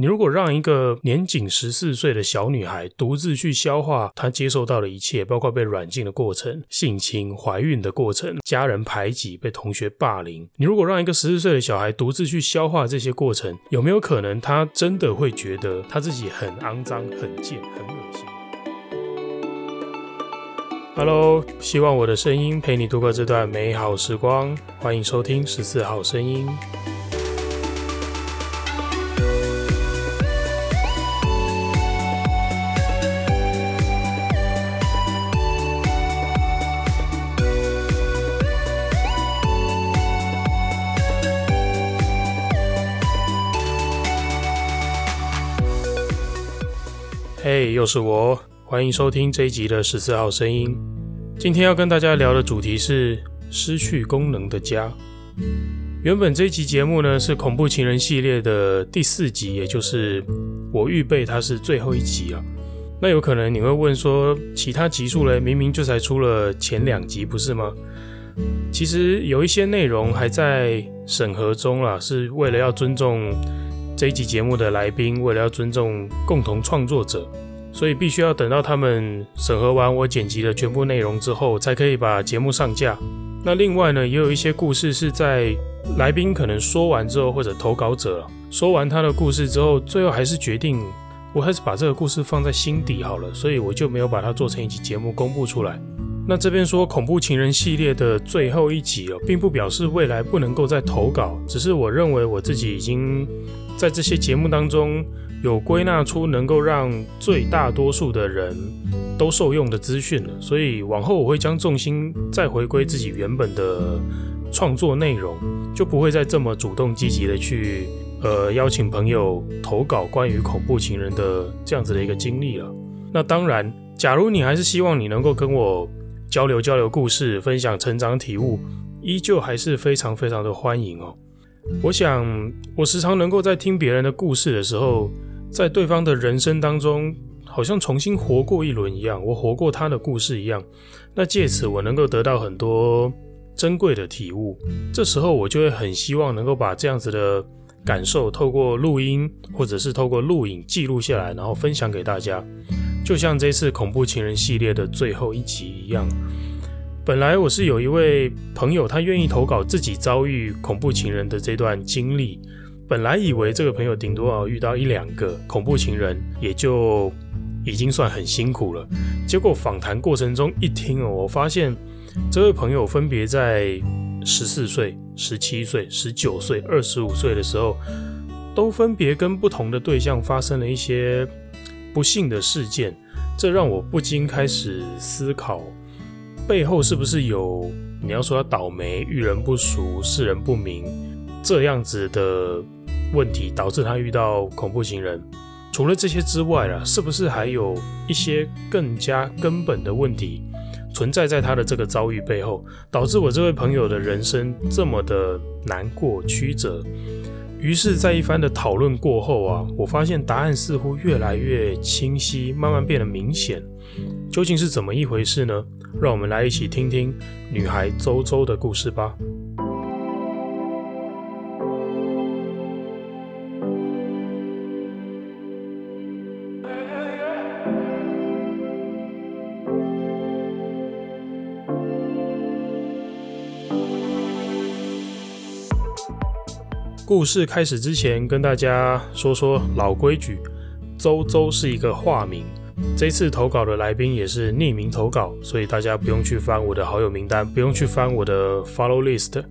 你如果让一个年仅十四岁的小女孩独自去消化她接受到的一切，包括被软禁的过程、性侵、怀孕的过程、家人排挤、被同学霸凌，你如果让一个十四岁的小孩独自去消化这些过程，有没有可能她真的会觉得她自己很肮脏、很贱、很恶心？Hello，希望我的声音陪你度过这段美好时光，欢迎收听十四号声音。嘿又是我，欢迎收听这一集的十四号声音。今天要跟大家聊的主题是失去功能的家。原本这一集节目呢是恐怖情人系列的第四集，也就是我预备它是最后一集啊。那有可能你会问说，其他集数嘞，明明就才出了前两集，不是吗？其实有一些内容还在审核中啊，是为了要尊重。这一集节目的来宾为了要尊重共同创作者，所以必须要等到他们审核完我剪辑的全部内容之后，才可以把节目上架。那另外呢，也有一些故事是在来宾可能说完之后，或者投稿者说完他的故事之后，最后还是决定我还是把这个故事放在心底好了，所以我就没有把它做成一集节目公布出来。那这边说恐怖情人系列的最后一集哦，并不表示未来不能够再投稿，只是我认为我自己已经。在这些节目当中，有归纳出能够让最大多数的人都受用的资讯了，所以往后我会将重心再回归自己原本的创作内容，就不会再这么主动积极的去呃邀请朋友投稿关于恐怖情人的这样子的一个经历了。那当然，假如你还是希望你能够跟我交流交流故事，分享成长体悟，依旧还是非常非常的欢迎哦。我想，我时常能够在听别人的故事的时候，在对方的人生当中，好像重新活过一轮一样，我活过他的故事一样。那借此，我能够得到很多珍贵的体悟。这时候，我就会很希望能够把这样子的感受，透过录音或者是透过录影记录下来，然后分享给大家。就像这次恐怖情人系列的最后一集一样。本来我是有一位朋友，他愿意投稿自己遭遇恐怖情人的这段经历。本来以为这个朋友顶多要遇到一两个恐怖情人，也就已经算很辛苦了。结果访谈过程中一听哦，我发现这位朋友分别在十四岁、十七岁、十九岁、二十五岁的时候，都分别跟不同的对象发生了一些不幸的事件。这让我不禁开始思考。背后是不是有你要说他倒霉、遇人不淑、世人不明这样子的问题，导致他遇到恐怖情人？除了这些之外啊，是不是还有一些更加根本的问题存在在他的这个遭遇背后，导致我这位朋友的人生这么的难过曲折？于是，在一番的讨论过后啊，我发现答案似乎越来越清晰，慢慢变得明显。究竟是怎么一回事呢？让我们来一起听听女孩周周的故事吧。故事开始之前，跟大家说说老规矩，周周是一个化名。这次投稿的来宾也是匿名投稿，所以大家不用去翻我的好友名单，不用去翻我的 follow list。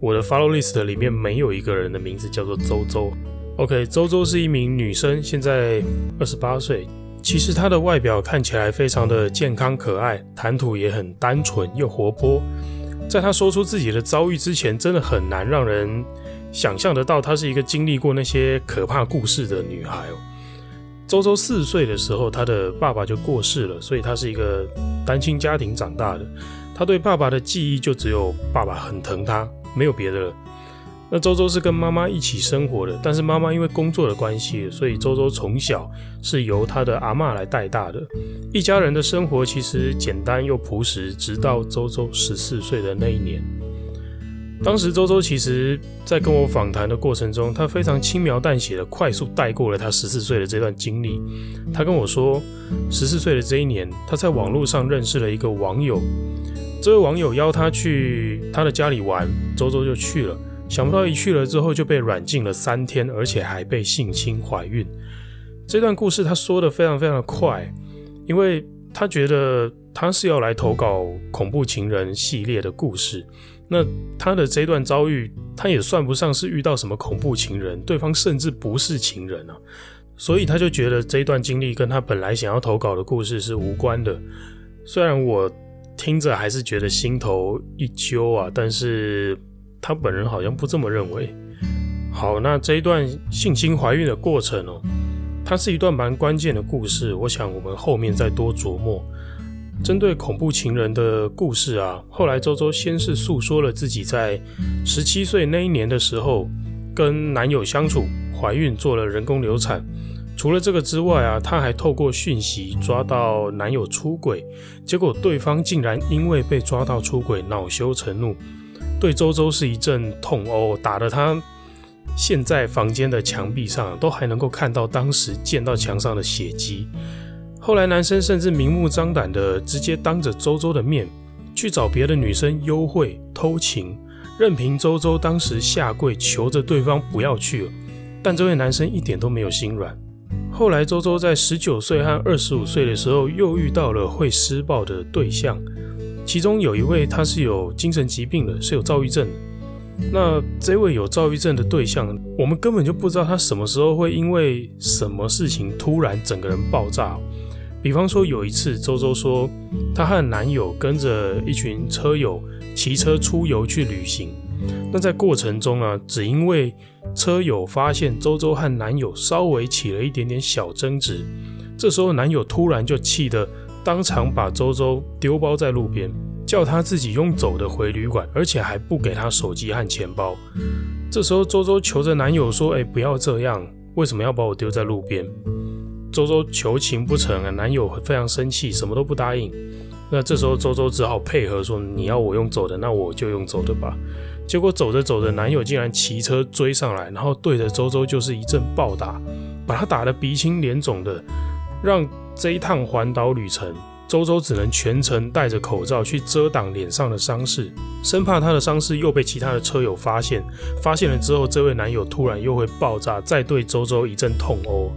我的 follow list 里面没有一个人的名字叫做周周。OK，周周是一名女生，现在二十八岁。其实她的外表看起来非常的健康可爱，谈吐也很单纯又活泼。在她说出自己的遭遇之前，真的很难让人想象得到她是一个经历过那些可怕故事的女孩哦。周周四岁的时候，她的爸爸就过世了，所以她是一个单亲家庭长大的。她对爸爸的记忆就只有爸爸很疼她，没有别的了。那周周是跟妈妈一起生活的，但是妈妈因为工作的关系，所以周周从小是由她的阿嬷来带大的。一家人的生活其实简单又朴实，直到周周十四岁的那一年。当时周周其实在跟我访谈的过程中，他非常轻描淡写的快速带过了他十四岁的这段经历。他跟我说，十四岁的这一年，他在网络上认识了一个网友，这位网友邀他去他的家里玩，周周就去了。想不到一去了之后就被软禁了三天，而且还被性侵怀孕。这段故事他说的非常非常的快，因为他觉得他是要来投稿恐怖情人系列的故事。那他的这段遭遇，他也算不上是遇到什么恐怖情人，对方甚至不是情人啊，所以他就觉得这一段经历跟他本来想要投稿的故事是无关的。虽然我听着还是觉得心头一揪啊，但是他本人好像不这么认为。好，那这一段性侵怀孕的过程哦，它是一段蛮关键的故事，我想我们后面再多琢磨。针对恐怖情人的故事啊，后来周周先是诉说了自己在十七岁那一年的时候跟男友相处，怀孕做了人工流产。除了这个之外啊，她还透过讯息抓到男友出轨，结果对方竟然因为被抓到出轨恼羞成怒，对周周是一阵痛殴，打得她现在房间的墙壁上都还能够看到当时溅到墙上的血迹。后来，男生甚至明目张胆的直接当着周周的面去找别的女生幽会偷情，任凭周周当时下跪求着对方不要去了，但这位男生一点都没有心软。后来，周周在十九岁和二十五岁的时候又遇到了会施暴的对象，其中有一位他是有精神疾病的，是有躁郁症。那这位有躁郁症的对象，我们根本就不知道他什么时候会因为什么事情突然整个人爆炸。比方说，有一次，周周说，她和男友跟着一群车友骑车出游去旅行。那在过程中啊，只因为车友发现周周和男友稍微起了一点点小争执，这时候男友突然就气得当场把周周丢包在路边，叫她自己用走的回旅馆，而且还不给她手机和钱包。这时候周周求着男友说：“哎，不要这样，为什么要把我丢在路边？”周周求情不成啊，男友非常生气，什么都不答应。那这时候周周只好配合说：“你要我用走的，那我就用走的吧。”结果走着走着，男友竟然骑车追上来，然后对着周周就是一阵暴打，把他打得鼻青脸肿的，让这一趟环岛旅程，周周只能全程戴着口罩去遮挡脸上的伤势，生怕他的伤势又被其他的车友发现。发现了之后，这位男友突然又会爆炸，再对周周一阵痛殴。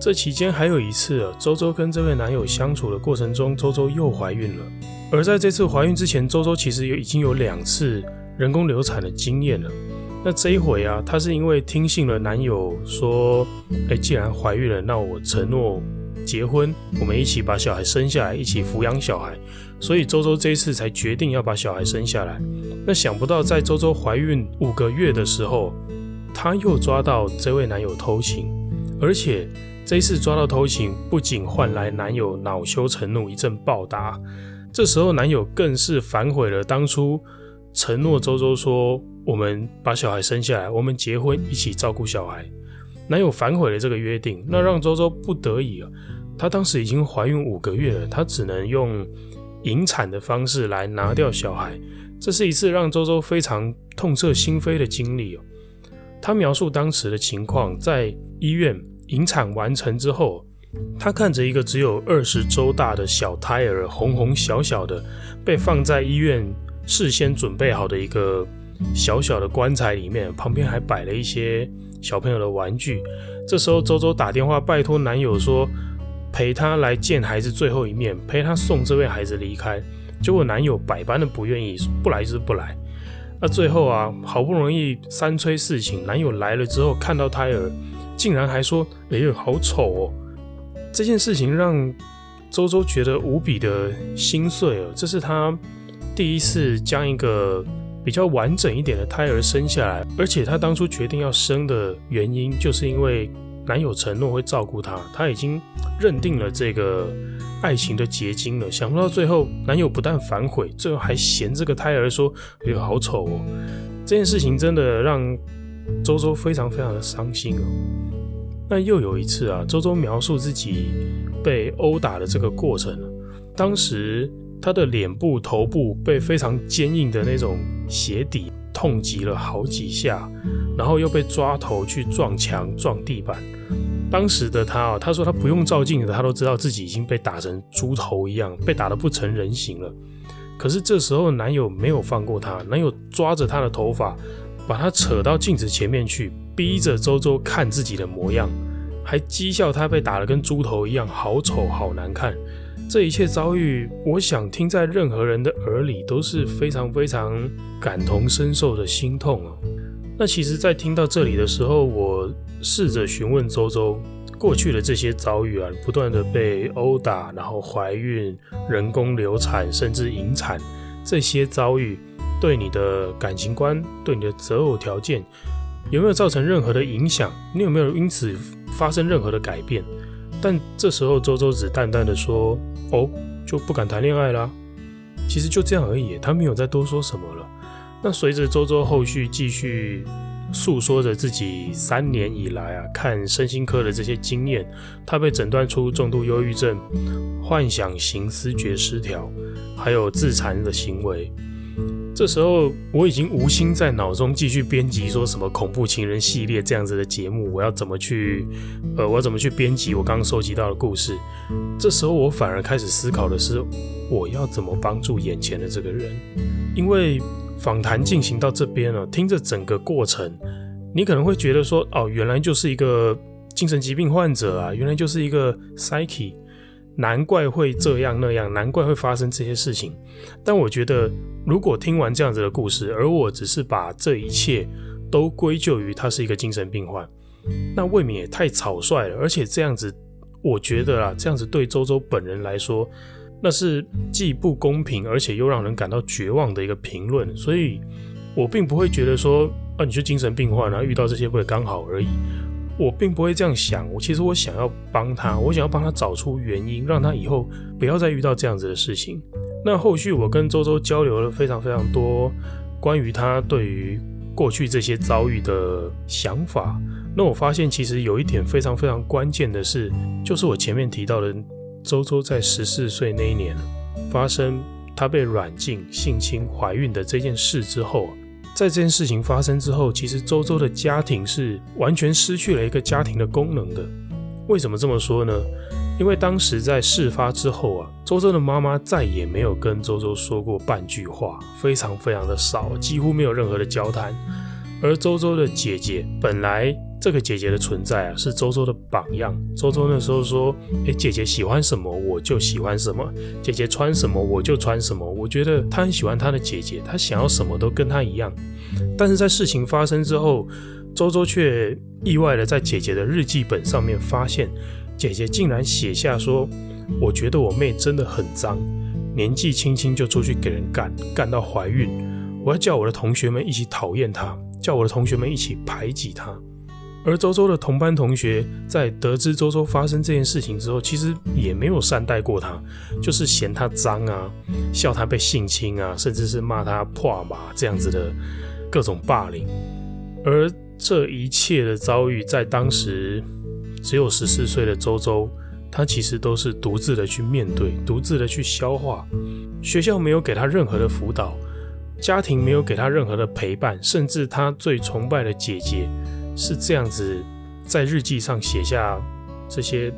这期间还有一次啊，周周跟这位男友相处的过程中，周周又怀孕了。而在这次怀孕之前，周周其实也已经有两次人工流产的经验了。那这一回啊，她是因为听信了男友说，哎，既然怀孕了，那我承诺结婚，我们一起把小孩生下来，一起抚养小孩。所以周周这一次才决定要把小孩生下来。那想不到在周周怀孕五个月的时候，她又抓到这位男友偷情，而且。这一次抓到偷情，不仅换来男友恼羞成怒，一阵暴打。这时候男友更是反悔了当初承诺周周说：“我们把小孩生下来，我们结婚，一起照顾小孩。”男友反悔了这个约定，那让周周不得已了。她当时已经怀孕五个月了，她只能用引产的方式来拿掉小孩。这是一次让周周非常痛彻心扉的经历哦。她描述当时的情况，在医院。引产完成之后，她看着一个只有二十周大的小胎儿，红红小小的，被放在医院事先准备好的一个小小的棺材里面，旁边还摆了一些小朋友的玩具。这时候，周周打电话拜托男友说，陪她来见孩子最后一面，陪她送这位孩子离开。结果男友百般的不愿意，不来就是不来。那最后啊，好不容易三催四请，男友来了之后，看到胎儿。竟然还说：“哎呦，好丑哦！”这件事情让周周觉得无比的心碎哦。这是她第一次将一个比较完整一点的胎儿生下来，而且她当初决定要生的原因，就是因为男友承诺会照顾她，她已经认定了这个爱情的结晶了。想不到最后男友不但反悔，最后还嫌这个胎儿说：“哎呦，好丑哦！”这件事情真的让周周非常非常的伤心哦。那又有一次啊，周周描述自己被殴打的这个过程。当时他的脸部、头部被非常坚硬的那种鞋底痛击了好几下，然后又被抓头去撞墙、撞地板。当时的他啊，他说他不用照镜子，他都知道自己已经被打成猪头一样，被打得不成人形了。可是这时候男友没有放过他，男友抓着他的头发，把他扯到镜子前面去，逼着周周看自己的模样，还讥笑他被打得跟猪头一样，好丑，好难看。这一切遭遇，我想听在任何人的耳里都是非常非常感同身受的心痛啊。那其实，在听到这里的时候，我试着询问周周过去的这些遭遇啊，不断的被殴打，然后怀孕、人工流产，甚至引产，这些遭遇对你的感情观、对你的择偶条件有没有造成任何的影响？你有没有因此发生任何的改变？但这时候周周只淡淡的说。哦，就不敢谈恋爱啦。其实就这样而已，他没有再多说什么了。那随着周周后续继续诉说着自己三年以来啊看身心科的这些经验，他被诊断出重度忧郁症、幻想型思觉失调，还有自残的行为。这时候我已经无心在脑中继续编辑说什么恐怖情人系列这样子的节目，我要怎么去，呃，我要怎么去编辑我刚刚收集到的故事？这时候我反而开始思考的是，我要怎么帮助眼前的这个人？因为访谈进行到这边了，听着整个过程，你可能会觉得说，哦，原来就是一个精神疾病患者啊，原来就是一个 psyche。难怪会这样那样，难怪会发生这些事情。但我觉得，如果听完这样子的故事，而我只是把这一切都归咎于他是一个精神病患，那未免也太草率了。而且这样子，我觉得啊，这样子对周周本人来说，那是既不公平，而且又让人感到绝望的一个评论。所以，我并不会觉得说，啊，你是精神病患，然后遇到这些不会刚好而已。我并不会这样想，我其实我想要帮他，我想要帮他找出原因，让他以后不要再遇到这样子的事情。那后续我跟周周交流了非常非常多关于他对于过去这些遭遇的想法。那我发现其实有一点非常非常关键的是，就是我前面提到的周周在十四岁那一年发生他被软禁、性侵、怀孕的这件事之后。在这件事情发生之后，其实周周的家庭是完全失去了一个家庭的功能的。为什么这么说呢？因为当时在事发之后啊，周周的妈妈再也没有跟周周说过半句话，非常非常的少，几乎没有任何的交谈。而周周的姐姐本来。这个姐姐的存在啊，是周周的榜样。周周那时候说：“诶，姐姐喜欢什么，我就喜欢什么；姐姐穿什么，我就穿什么。”我觉得他很喜欢他的姐姐，他想要什么都跟他一样。但是在事情发生之后，周周却意外的在姐姐的日记本上面发现，姐姐竟然写下说：“我觉得我妹真的很脏，年纪轻轻就出去给人干，干到怀孕。我要叫我的同学们一起讨厌她，叫我的同学们一起排挤她。”而周周的同班同学在得知周周发生这件事情之后，其实也没有善待过他，就是嫌他脏啊，笑他被性侵啊，甚至是骂他破马这样子的各种霸凌。而这一切的遭遇，在当时只有十四岁的周周，他其实都是独自的去面对，独自的去消化。学校没有给他任何的辅导，家庭没有给他任何的陪伴，甚至他最崇拜的姐姐。是这样子，在日记上写下这些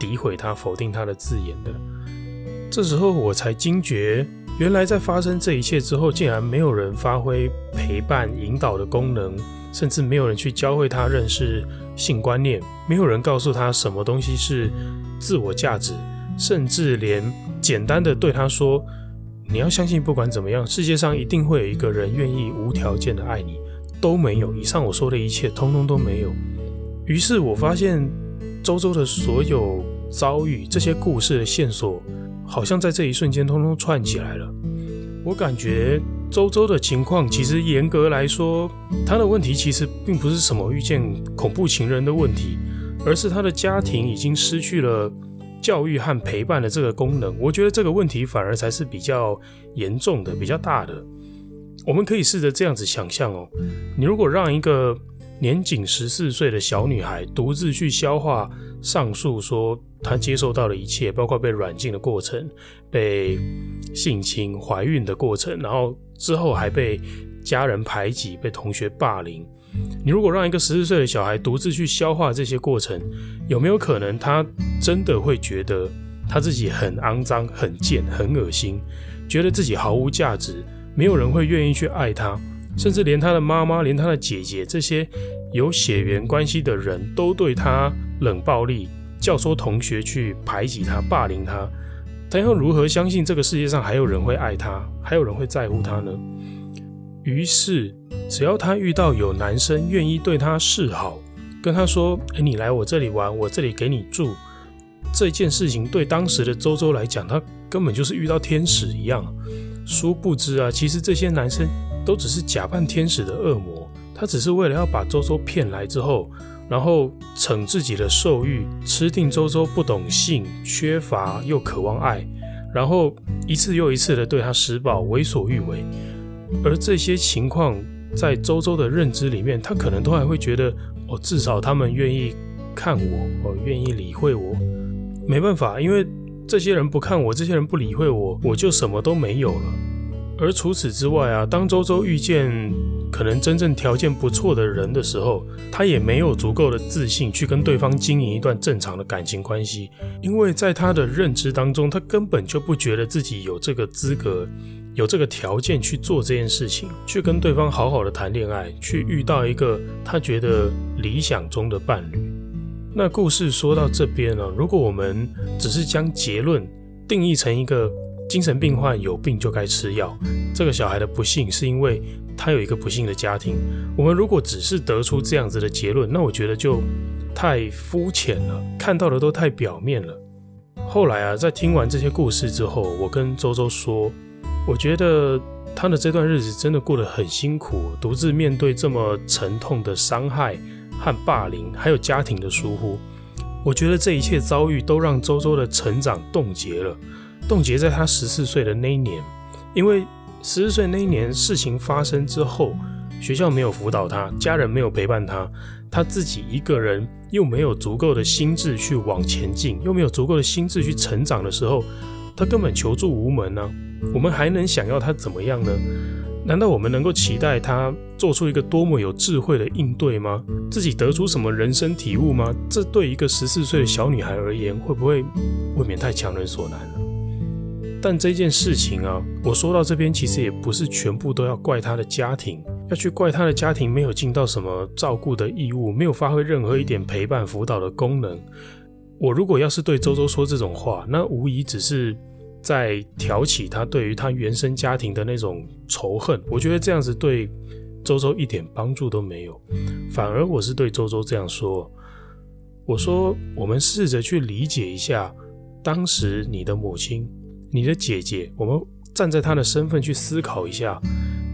诋毁他、否定他的字眼的。这时候我才惊觉，原来在发生这一切之后，竟然没有人发挥陪伴、引导的功能，甚至没有人去教会他认识性观念，没有人告诉他什么东西是自我价值，甚至连简单的对他说：“你要相信，不管怎么样，世界上一定会有一个人愿意无条件的爱你。”都没有，以上我说的一切通通都没有。于是我发现周周的所有遭遇，这些故事的线索，好像在这一瞬间通通串起来了。我感觉周周的情况，其实严格来说，他的问题其实并不是什么遇见恐怖情人的问题，而是他的家庭已经失去了教育和陪伴的这个功能。我觉得这个问题反而才是比较严重的、比较大的。我们可以试着这样子想象哦，你如果让一个年仅十四岁的小女孩独自去消化上述说她接受到的一切，包括被软禁的过程、被性侵、怀孕的过程，然后之后还被家人排挤、被同学霸凌。你如果让一个十四岁的小孩独自去消化这些过程，有没有可能他真的会觉得他自己很肮脏、很贱、很恶心，觉得自己毫无价值，没有人会愿意去爱他？甚至连他的妈妈、连他的姐姐这些有血缘关系的人都对他冷暴力，教唆同学去排挤他、霸凌他，他又如何相信这个世界上还有人会爱他，还有人会在乎他呢？于是，只要他遇到有男生愿意对他示好，跟他说：“哎，你来我这里玩，我这里给你住。”这件事情对当时的周周来讲，他根本就是遇到天使一样。殊不知啊，其实这些男生。都只是假扮天使的恶魔，他只是为了要把周周骗来之后，然后逞自己的兽欲，吃定周周不懂性、缺乏又渴望爱，然后一次又一次的对他施暴、为所欲为。而这些情况在周周的认知里面，他可能都还会觉得，哦，至少他们愿意看我，哦，愿意理会我。没办法，因为这些人不看我，这些人不理会我，我就什么都没有了。而除此之外啊，当周周遇见可能真正条件不错的人的时候，他也没有足够的自信去跟对方经营一段正常的感情关系，因为在他的认知当中，他根本就不觉得自己有这个资格、有这个条件去做这件事情，去跟对方好好的谈恋爱，去遇到一个他觉得理想中的伴侣。那故事说到这边呢，如果我们只是将结论定义成一个。精神病患有病就该吃药。这个小孩的不幸是因为他有一个不幸的家庭。我们如果只是得出这样子的结论，那我觉得就太肤浅了，看到的都太表面了。后来啊，在听完这些故事之后，我跟周周说，我觉得他的这段日子真的过得很辛苦，独自面对这么沉痛的伤害和霸凌，还有家庭的疏忽。我觉得这一切遭遇都让周周的成长冻结了。冻结在他十四岁的那一年，因为十四岁那一年事情发生之后，学校没有辅导他，家人没有陪伴他，他自己一个人又没有足够的心智去往前进，又没有足够的心智去成长的时候，他根本求助无门呢、我们还能想要他怎么样呢？难道我们能够期待他做出一个多么有智慧的应对吗？自己得出什么人生体悟吗？这对一个十四岁的小女孩而言，会不会未免太强人所难了？但这件事情啊，我说到这边，其实也不是全部都要怪他的家庭，要去怪他的家庭没有尽到什么照顾的义务，没有发挥任何一点陪伴辅导的功能。我如果要是对周周说这种话，那无疑只是在挑起他对于他原生家庭的那种仇恨。我觉得这样子对周周一点帮助都没有，反而我是对周周这样说：我说，我们试着去理解一下当时你的母亲。你的姐姐，我们站在她的身份去思考一下，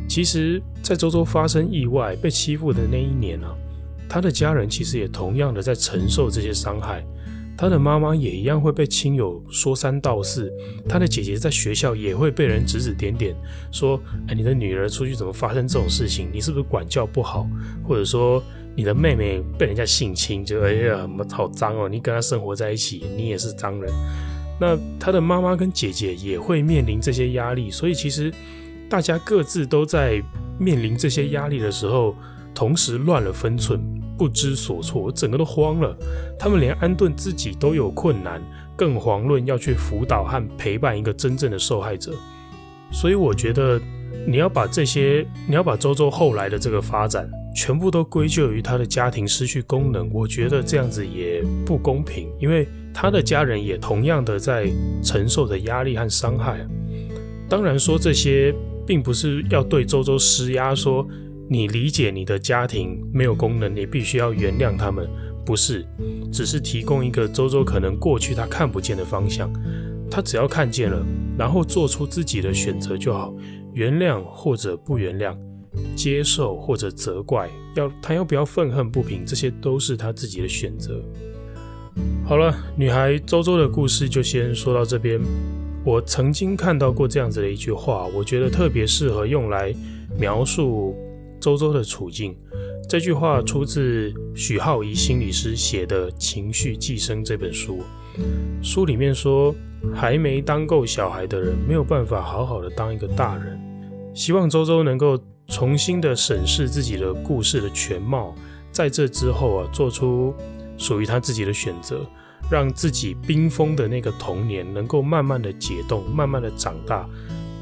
其实，在周周发生意外、被欺负的那一年呢、啊，她的家人其实也同样的在承受这些伤害，他的妈妈也一样会被亲友说三道四，他的姐姐在学校也会被人指指点点，说，哎，你的女儿出去怎么发生这种事情？你是不是管教不好？或者说，你的妹妹被人家性侵，就哎呀，好脏哦，你跟她生活在一起，你也是脏人。那他的妈妈跟姐姐也会面临这些压力，所以其实大家各自都在面临这些压力的时候，同时乱了分寸，不知所措，我整个都慌了。他们连安顿自己都有困难，更遑论要去辅导和陪伴一个真正的受害者。所以我觉得你要把这些，你要把周周后来的这个发展，全部都归咎于他的家庭失去功能，我觉得这样子也不公平，因为。他的家人也同样的在承受着压力和伤害。当然说这些并不是要对周周施压，说你理解你的家庭没有功能，你必须要原谅他们，不是，只是提供一个周周可能过去他看不见的方向，他只要看见了，然后做出自己的选择就好，原谅或者不原谅，接受或者责怪，要他要不要愤恨不平，这些都是他自己的选择。好了，女孩周周的故事就先说到这边。我曾经看到过这样子的一句话，我觉得特别适合用来描述周周的处境。这句话出自许浩怡心理师写的《情绪寄生》这本书。书里面说，还没当够小孩的人，没有办法好好的当一个大人。希望周周能够重新的审视自己的故事的全貌，在这之后啊，做出属于他自己的选择，让自己冰封的那个童年能够慢慢的解冻，慢慢的长大，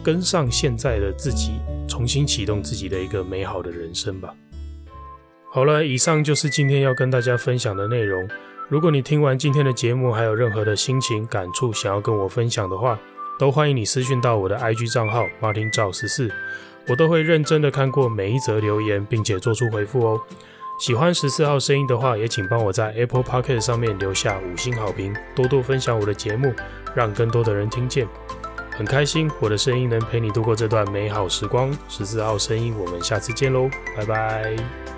跟上现在的自己，重新启动自己的一个美好的人生吧。好了，以上就是今天要跟大家分享的内容。如果你听完今天的节目，还有任何的心情感触想要跟我分享的话，都欢迎你私讯到我的 IG 账号 Martin 赵十四，我都会认真的看过每一则留言，并且做出回复哦。喜欢十四号声音的话，也请帮我在 Apple Podcast 上面留下五星好评，多多分享我的节目，让更多的人听见。很开心我的声音能陪你度过这段美好时光。十四号声音，我们下次见喽，拜拜。